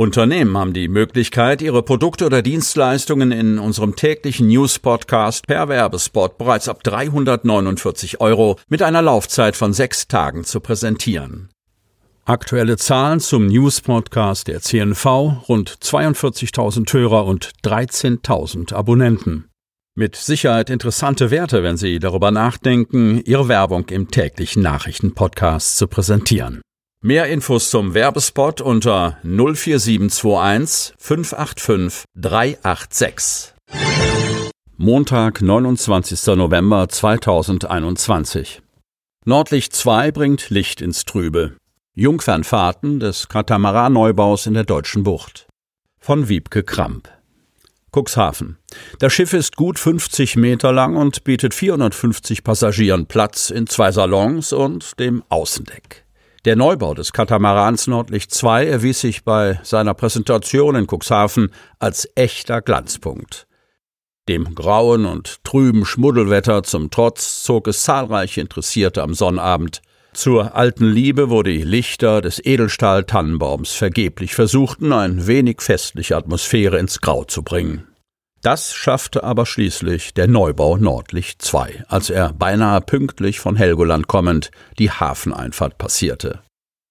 Unternehmen haben die Möglichkeit, ihre Produkte oder Dienstleistungen in unserem täglichen News-Podcast per Werbespot bereits ab 349 Euro mit einer Laufzeit von sechs Tagen zu präsentieren. Aktuelle Zahlen zum News-Podcast der CNV, rund 42.000 Hörer und 13.000 Abonnenten. Mit Sicherheit interessante Werte, wenn Sie darüber nachdenken, Ihre Werbung im täglichen Nachrichten-Podcast zu präsentieren. Mehr Infos zum Werbespot unter 04721 585 386. Montag, 29. November 2021. Nordlicht 2 bringt Licht ins Trübe. Jungfernfahrten des Katamaran-Neubaus in der Deutschen Bucht. Von Wiebke Kramp. Cuxhaven. Das Schiff ist gut 50 Meter lang und bietet 450 Passagieren Platz in zwei Salons und dem Außendeck. Der Neubau des Katamarans Nordlicht 2 erwies sich bei seiner Präsentation in Cuxhaven als echter Glanzpunkt. Dem grauen und trüben Schmuddelwetter zum Trotz zog es zahlreiche Interessierte am Sonnabend. Zur alten Liebe, wo die Lichter des Edelstahl-Tannenbaums vergeblich versuchten, ein wenig festliche Atmosphäre ins Grau zu bringen. Das schaffte aber schließlich der Neubau Nordlicht 2, als er beinahe pünktlich von Helgoland kommend die Hafeneinfahrt passierte.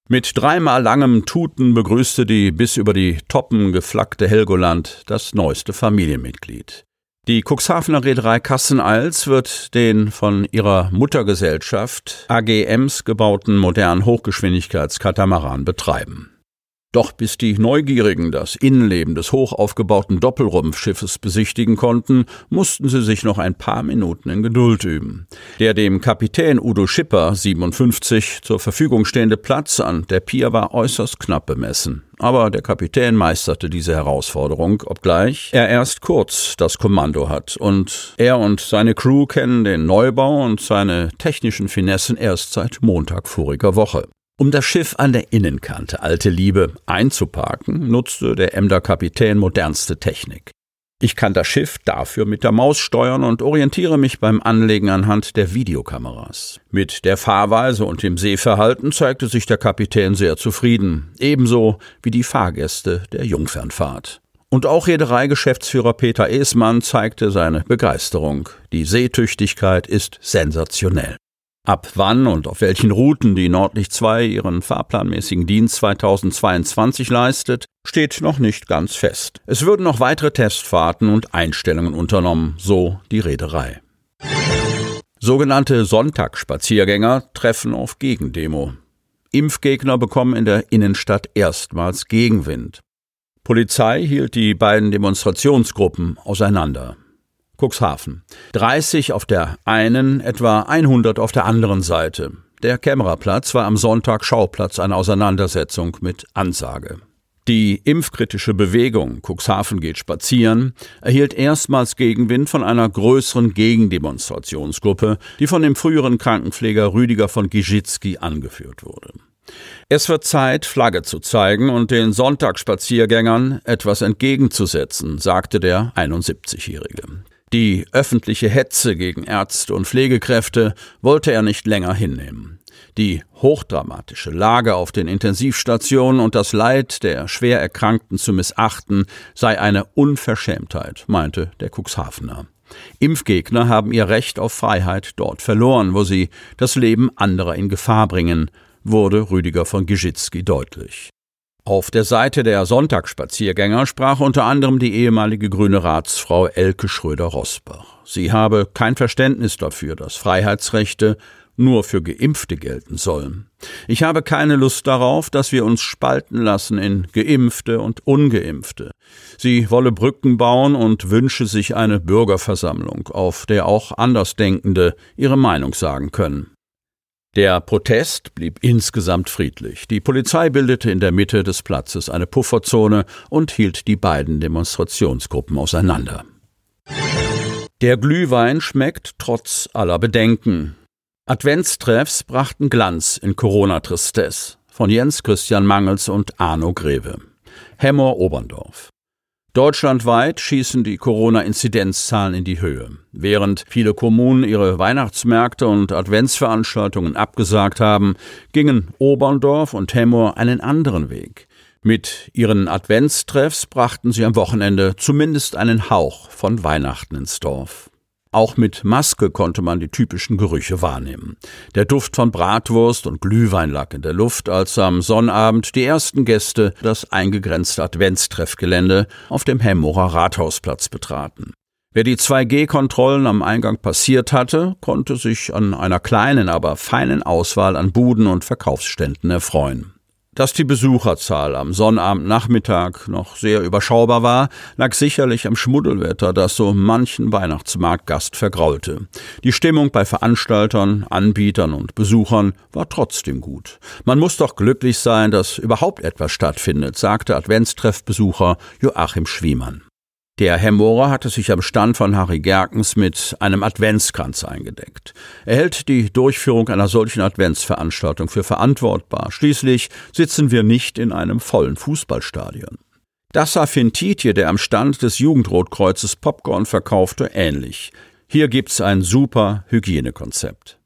Mit dreimal langem Tuten begrüßte die bis über die Toppen geflackte Helgoland das neueste Familienmitglied. Die Cuxhavener Reederei Kassen-Eils wird den von ihrer Muttergesellschaft AGMs gebauten modernen Hochgeschwindigkeitskatamaran betreiben. Doch bis die Neugierigen das Innenleben des hochaufgebauten Doppelrumpfschiffes besichtigen konnten, mussten sie sich noch ein paar Minuten in Geduld üben. Der dem Kapitän Udo Schipper, 57, zur Verfügung stehende Platz an der Pier war äußerst knapp bemessen. Aber der Kapitän meisterte diese Herausforderung, obgleich er erst kurz das Kommando hat und er und seine Crew kennen den Neubau und seine technischen Finessen erst seit Montag voriger Woche. Um das Schiff an der Innenkante Alte Liebe einzuparken, nutzte der Emder Kapitän modernste Technik. Ich kann das Schiff dafür mit der Maus steuern und orientiere mich beim Anlegen anhand der Videokameras. Mit der Fahrweise und dem Seeverhalten zeigte sich der Kapitän sehr zufrieden, ebenso wie die Fahrgäste der Jungfernfahrt. Und auch Reedereigeschäftsführer Peter Esmann zeigte seine Begeisterung. Die Seetüchtigkeit ist sensationell. Ab wann und auf welchen Routen die Nordlicht 2 ihren fahrplanmäßigen Dienst 2022 leistet, steht noch nicht ganz fest. Es würden noch weitere Testfahrten und Einstellungen unternommen, so die Reederei. Sogenannte Sonntagsspaziergänger treffen auf Gegendemo. Impfgegner bekommen in der Innenstadt erstmals Gegenwind. Polizei hielt die beiden Demonstrationsgruppen auseinander. Cuxhaven. 30 auf der einen, etwa 100 auf der anderen Seite. Der Kämmererplatz war am Sonntag Schauplatz einer Auseinandersetzung mit Ansage. Die impfkritische Bewegung Cuxhaven geht spazieren erhielt erstmals Gegenwind von einer größeren Gegendemonstrationsgruppe, die von dem früheren Krankenpfleger Rüdiger von Gizitzki angeführt wurde. Es wird Zeit, Flagge zu zeigen und den Sonntagsspaziergängern etwas entgegenzusetzen, sagte der 71-Jährige. Die öffentliche Hetze gegen Ärzte und Pflegekräfte wollte er nicht länger hinnehmen. Die hochdramatische Lage auf den Intensivstationen und das Leid der schwer Erkrankten zu missachten sei eine Unverschämtheit, meinte der Cuxhavener. Impfgegner haben ihr Recht auf Freiheit dort verloren, wo sie das Leben anderer in Gefahr bringen, wurde Rüdiger von Gizitzki deutlich. Auf der Seite der Sonntagsspaziergänger sprach unter anderem die ehemalige grüne Ratsfrau Elke Schröder-Rosbach. Sie habe kein Verständnis dafür, dass Freiheitsrechte nur für Geimpfte gelten sollen. Ich habe keine Lust darauf, dass wir uns spalten lassen in Geimpfte und Ungeimpfte. Sie wolle Brücken bauen und wünsche sich eine Bürgerversammlung, auf der auch Andersdenkende ihre Meinung sagen können. Der Protest blieb insgesamt friedlich. Die Polizei bildete in der Mitte des Platzes eine Pufferzone und hielt die beiden Demonstrationsgruppen auseinander. Der Glühwein schmeckt trotz aller Bedenken. Adventstreffs brachten Glanz in Corona-Tristesse von Jens Christian Mangels und Arno Greve. Hemmer Oberndorf. Deutschlandweit schießen die Corona-Inzidenzzahlen in die Höhe. Während viele Kommunen ihre Weihnachtsmärkte und Adventsveranstaltungen abgesagt haben, gingen Oberndorf und Hemmoor einen anderen Weg. Mit ihren Adventstreffs brachten sie am Wochenende zumindest einen Hauch von Weihnachten ins Dorf. Auch mit Maske konnte man die typischen Gerüche wahrnehmen. Der Duft von Bratwurst und Glühwein lag in der Luft, als am Sonnabend die ersten Gäste das eingegrenzte Adventstreffgelände auf dem Hemmorer Rathausplatz betraten. Wer die 2G-Kontrollen am Eingang passiert hatte, konnte sich an einer kleinen, aber feinen Auswahl an Buden und Verkaufsständen erfreuen. Dass die Besucherzahl am Sonnabendnachmittag noch sehr überschaubar war, lag sicherlich am Schmuddelwetter, das so manchen Weihnachtsmarktgast vergraulte. Die Stimmung bei Veranstaltern, Anbietern und Besuchern war trotzdem gut. Man muss doch glücklich sein, dass überhaupt etwas stattfindet, sagte Adventstreffbesucher Joachim Schwiemann. Der Hemmorer hatte sich am Stand von Harry Gerkens mit einem Adventskranz eingedeckt. Er hält die Durchführung einer solchen Adventsveranstaltung für verantwortbar. Schließlich sitzen wir nicht in einem vollen Fußballstadion. Das sah Fintitje, der am Stand des Jugendrotkreuzes Popcorn verkaufte, ähnlich. Hier gibt's ein super Hygienekonzept.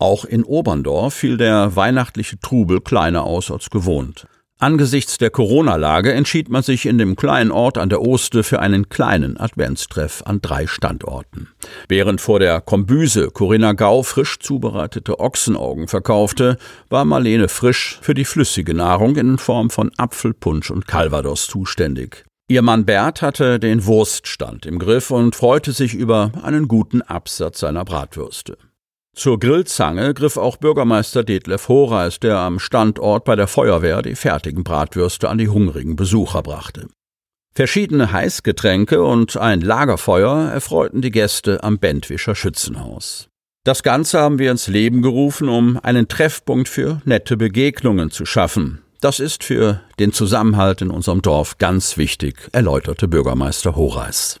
Auch in Oberndorf fiel der weihnachtliche Trubel kleiner aus als gewohnt. Angesichts der Corona-Lage entschied man sich in dem kleinen Ort an der Oste für einen kleinen Adventstreff an drei Standorten. Während vor der Kombüse Corinna Gau frisch zubereitete Ochsenaugen verkaufte, war Marlene Frisch für die flüssige Nahrung in Form von Apfelpunsch und Calvados zuständig. Ihr Mann Bert hatte den Wurststand im Griff und freute sich über einen guten Absatz seiner Bratwürste. Zur Grillzange griff auch Bürgermeister Detlef Horeis, der am Standort bei der Feuerwehr die fertigen Bratwürste an die hungrigen Besucher brachte. Verschiedene Heißgetränke und ein Lagerfeuer erfreuten die Gäste am Bentwischer Schützenhaus. Das Ganze haben wir ins Leben gerufen, um einen Treffpunkt für nette Begegnungen zu schaffen. Das ist für den Zusammenhalt in unserem Dorf ganz wichtig, erläuterte Bürgermeister Horeis.